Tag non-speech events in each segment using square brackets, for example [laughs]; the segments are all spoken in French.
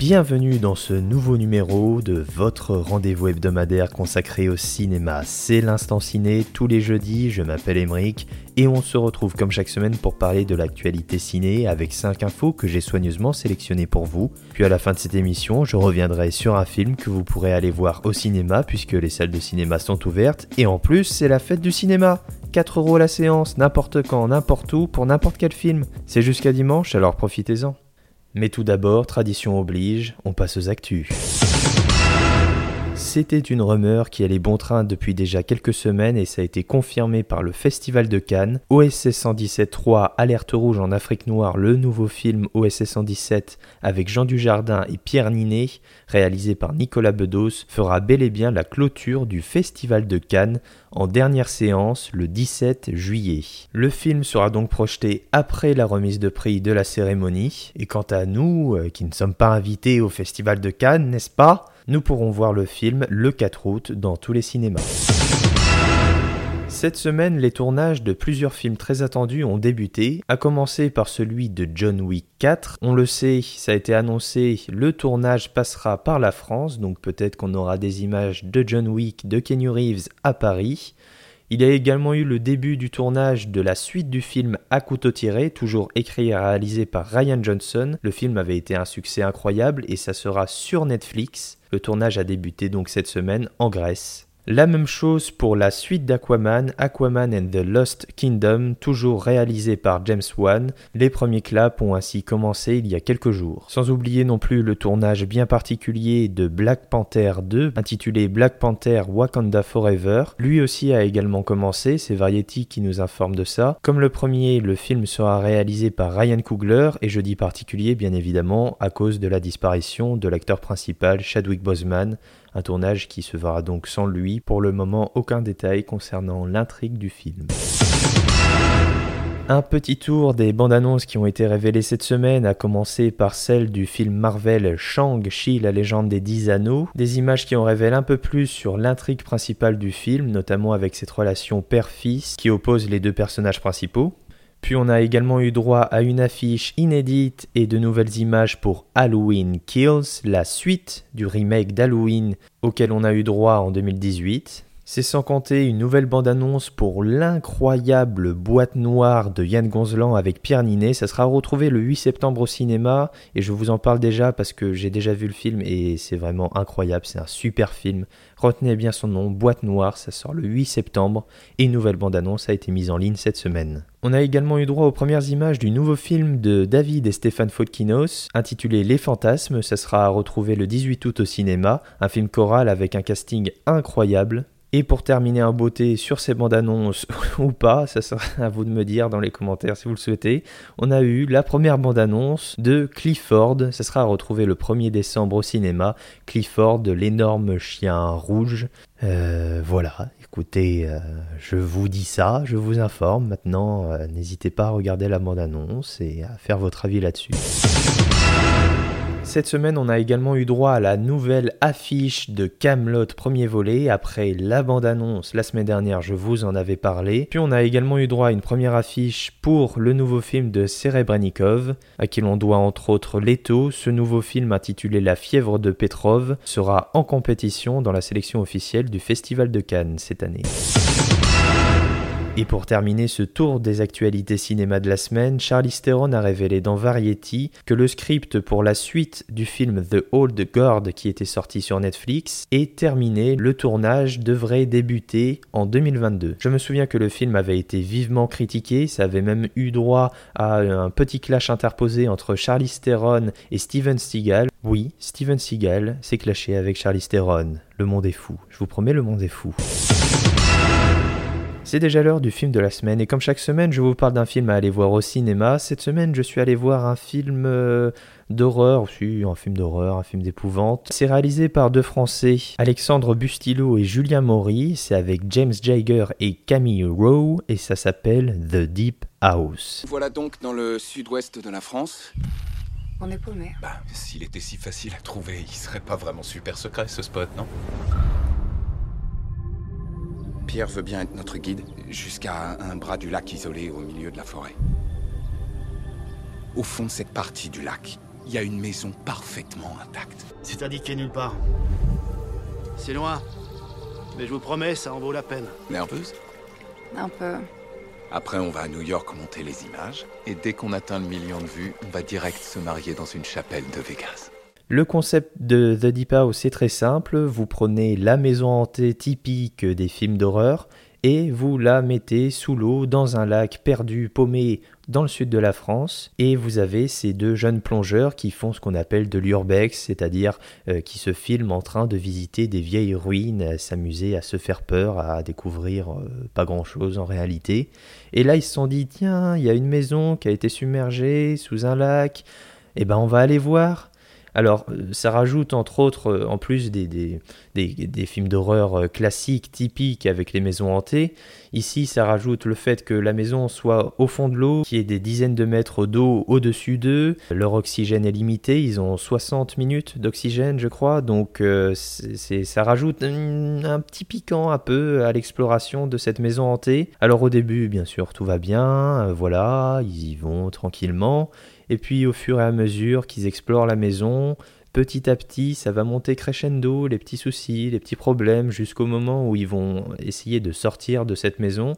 Bienvenue dans ce nouveau numéro de votre rendez-vous hebdomadaire consacré au cinéma. C'est l'instant ciné tous les jeudis, je m'appelle Emeric et on se retrouve comme chaque semaine pour parler de l'actualité ciné avec 5 infos que j'ai soigneusement sélectionnées pour vous. Puis à la fin de cette émission, je reviendrai sur un film que vous pourrez aller voir au cinéma puisque les salles de cinéma sont ouvertes et en plus c'est la fête du cinéma. 4 euros la séance, n'importe quand, n'importe où, pour n'importe quel film. C'est jusqu'à dimanche, alors profitez-en. Mais tout d'abord, tradition oblige, on passe aux actus. C'était une rumeur qui allait bon train depuis déjà quelques semaines et ça a été confirmé par le Festival de Cannes. OSS 117.3 Alerte rouge en Afrique noire, le nouveau film OSS 117 avec Jean Dujardin et Pierre Ninet, réalisé par Nicolas Bedos, fera bel et bien la clôture du Festival de Cannes en dernière séance le 17 juillet. Le film sera donc projeté après la remise de prix de la cérémonie et quant à nous, euh, qui ne sommes pas invités au Festival de Cannes, n'est-ce pas? Nous pourrons voir le film le 4 août dans tous les cinémas. Cette semaine, les tournages de plusieurs films très attendus ont débuté, à commencer par celui de John Wick 4. On le sait, ça a été annoncé, le tournage passera par la France, donc peut-être qu'on aura des images de John Wick, de Kenny Reeves à Paris. Il a également eu le début du tournage de la suite du film À couteau tiré, toujours écrit et réalisé par Ryan Johnson. Le film avait été un succès incroyable et ça sera sur Netflix. Le tournage a débuté donc cette semaine en Grèce. La même chose pour la suite d'Aquaman, Aquaman and the Lost Kingdom, toujours réalisé par James Wan. Les premiers claps ont ainsi commencé il y a quelques jours. Sans oublier non plus le tournage bien particulier de Black Panther 2, intitulé Black Panther Wakanda Forever. Lui aussi a également commencé, c'est Variety qui nous informe de ça. Comme le premier, le film sera réalisé par Ryan Coogler, et je dis particulier bien évidemment à cause de la disparition de l'acteur principal Chadwick Boseman, un tournage qui se verra donc sans lui, pour le moment aucun détail concernant l'intrigue du film. Un petit tour des bandes annonces qui ont été révélées cette semaine, à commencer par celle du film Marvel Shang-Chi, la légende des dix anneaux. Des images qui en révèlent un peu plus sur l'intrigue principale du film, notamment avec cette relation père-fils qui oppose les deux personnages principaux. Puis on a également eu droit à une affiche inédite et de nouvelles images pour Halloween Kills, la suite du remake d'Halloween auquel on a eu droit en 2018. C'est sans compter une nouvelle bande-annonce pour l'incroyable boîte noire de Yann Gonzelan avec Pierre Ninet. Ça sera retrouvé le 8 septembre au cinéma et je vous en parle déjà parce que j'ai déjà vu le film et c'est vraiment incroyable. C'est un super film. Retenez bien son nom, Boîte Noire. Ça sort le 8 septembre et une nouvelle bande-annonce a été mise en ligne cette semaine. On a également eu droit aux premières images du nouveau film de David et Stéphane Fotkinos, intitulé Les Fantasmes. Ça sera retrouvé le 18 août au cinéma. Un film choral avec un casting incroyable. Et pour terminer en beauté sur ces bandes annonces [laughs] ou pas, ça sera à vous de me dire dans les commentaires si vous le souhaitez, on a eu la première bande annonce de Clifford, ça sera à retrouver le 1er décembre au cinéma, Clifford, l'énorme chien rouge. Euh, voilà, écoutez, euh, je vous dis ça, je vous informe, maintenant. Euh, n'hésitez pas à regarder la bande annonce et à faire votre avis là-dessus. Cette semaine, on a également eu droit à la nouvelle affiche de Camelot premier volet. Après la bande-annonce la semaine dernière, je vous en avais parlé. Puis on a également eu droit à une première affiche pour le nouveau film de Serebrennikov, à qui l'on doit entre autres Leto. Ce nouveau film intitulé La fièvre de Petrov sera en compétition dans la sélection officielle du Festival de Cannes cette année. Et pour terminer ce tour des actualités cinéma de la semaine, Charlie Theron a révélé dans Variety que le script pour la suite du film The Old Guard qui était sorti sur Netflix est terminé. Le tournage devrait débuter en 2022. Je me souviens que le film avait été vivement critiqué, ça avait même eu droit à un petit clash interposé entre Charlie Theron et Steven Seagal. Oui, Steven Seagal s'est clashé avec Charlie Theron. Le monde est fou. Je vous promets, le monde est fou. C'est déjà l'heure du film de la semaine et comme chaque semaine je vous parle d'un film à aller voir au cinéma, cette semaine je suis allé voir un film euh, d'horreur, aussi un film d'horreur, un film d'épouvante. C'est réalisé par deux Français, Alexandre Bustillo et Julien Maury, c'est avec James Jaeger et Camille Rowe et ça s'appelle The Deep House. Voilà donc dans le sud-ouest de la France On est paumé. Bah, s'il était si facile à trouver, il serait pas vraiment super secret ce spot, non? Pierre veut bien être notre guide jusqu'à un bras du lac isolé au milieu de la forêt. Au fond de cette partie du lac, il y a une maison parfaitement intacte. C'est indiqué nulle part. C'est loin. Mais je vous promets, ça en vaut la peine. Nerveuse? Un peu. Après, on va à New York monter les images. Et dès qu'on atteint le million de vues, on va direct se marier dans une chapelle de Vegas. Le concept de The Deep House est très simple. Vous prenez la maison hantée typique des films d'horreur et vous la mettez sous l'eau dans un lac perdu, paumé dans le sud de la France. Et vous avez ces deux jeunes plongeurs qui font ce qu'on appelle de l'urbex, c'est-à-dire euh, qui se filment en train de visiter des vieilles ruines, s'amuser à se faire peur, à découvrir euh, pas grand-chose en réalité. Et là, ils se sont dit, tiens, il y a une maison qui a été submergée sous un lac. Eh ben, on va aller voir. Alors, euh, ça rajoute entre autres, euh, en plus des, des, des, films d'horreur euh, classiques, typiques avec les maisons hantées, ici ça rajoute le fait que la maison soit au fond de l'eau, qu'il y ait des dizaines de mètres d'eau au-dessus d'eux, leur oxygène est limité, ils ont 60 minutes d'oxygène je crois, donc c'est, ça rajoute un, petit piquant un peu à l'exploration de cette maison hantée. Alors au début, bien sûr, tout va bien, voilà, ils y vont tranquillement. Et puis au fur et à mesure qu'ils explorent la maison, petit à petit, ça va monter crescendo, les petits soucis, les petits problèmes, jusqu'au moment où ils vont essayer de sortir de cette maison.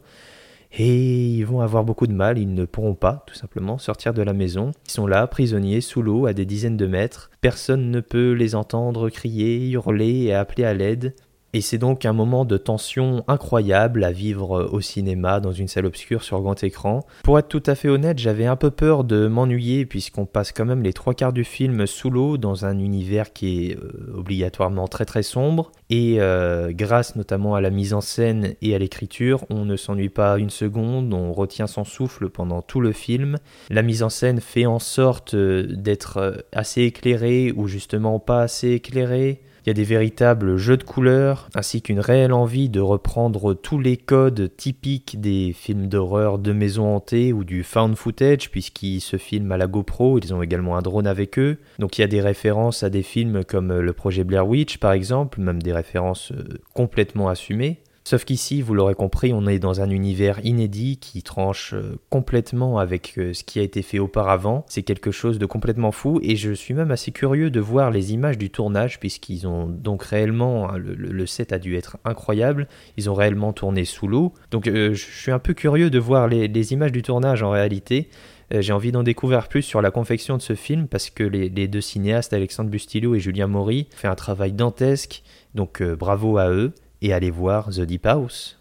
Et ils vont avoir beaucoup de mal, ils ne pourront pas tout simplement sortir de la maison. Ils sont là, prisonniers, sous l'eau, à des dizaines de mètres. Personne ne peut les entendre crier, hurler et appeler à l'aide. Et c'est donc un moment de tension incroyable à vivre au cinéma dans une salle obscure sur grand écran. Pour être tout à fait honnête, j'avais un peu peur de m'ennuyer puisqu'on passe quand même les trois quarts du film sous l'eau dans un univers qui est euh, obligatoirement très très sombre. Et euh, grâce notamment à la mise en scène et à l'écriture, on ne s'ennuie pas une seconde, on retient son souffle pendant tout le film. La mise en scène fait en sorte euh, d'être assez éclairée ou justement pas assez éclairée. Il y a des véritables jeux de couleurs, ainsi qu'une réelle envie de reprendre tous les codes typiques des films d'horreur de maison hantée ou du found footage, puisqu'ils se filment à la GoPro, ils ont également un drone avec eux. Donc il y a des références à des films comme le projet Blair Witch par exemple, même des références euh, complètement assumées. Sauf qu'ici, vous l'aurez compris, on est dans un univers inédit qui tranche euh, complètement avec euh, ce qui a été fait auparavant. C'est quelque chose de complètement fou et je suis même assez curieux de voir les images du tournage puisqu'ils ont donc réellement, hein, le, set a dû être incroyable, ils ont réellement tourné sous l'eau. Donc euh, je suis un peu curieux de voir les, images du tournage en réalité. J'ai envie d'en découvrir plus sur la confection de ce film parce que les, deux cinéastes, Alexandre Bustillo et Julien Maury, ont fait un travail dantesque, donc bravo à eux et allez voir The Deep House.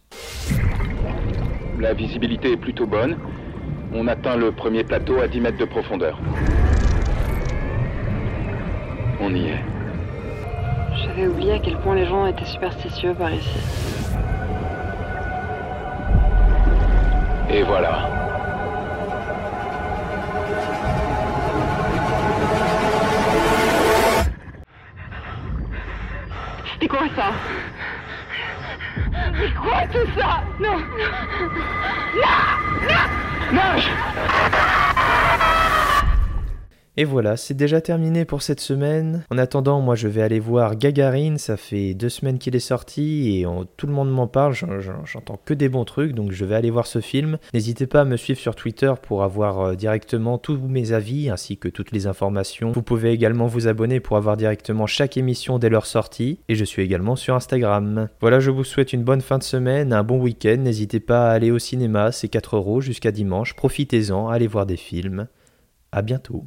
La visibilité est plutôt bonne. On atteint le premier plateau à 10 mètres de profondeur. On y est. J'avais oublié à quel point les gens étaient superstitieux par ici. Et voilà. Et voilà, c'est déjà terminé pour cette semaine. En attendant, moi je vais aller voir Gagarine, ça fait deux semaines qu'il est sorti et tout le monde m'en parle, j'entends que des bons trucs, donc je vais aller voir ce film. N'hésitez pas à me suivre sur Twitter pour avoir euh, directement tous mes avis ainsi que toutes les informations. Vous pouvez également vous abonner pour avoir directement chaque émission dès leur sortie et je suis également sur Instagram. Voilà, je vous souhaite une bonne fin de semaine, un bon week-end, n'hésitez pas à aller au cinéma, c'est 4 euros jusqu'à dimanche, profitez-en, allez voir des films. À bientôt.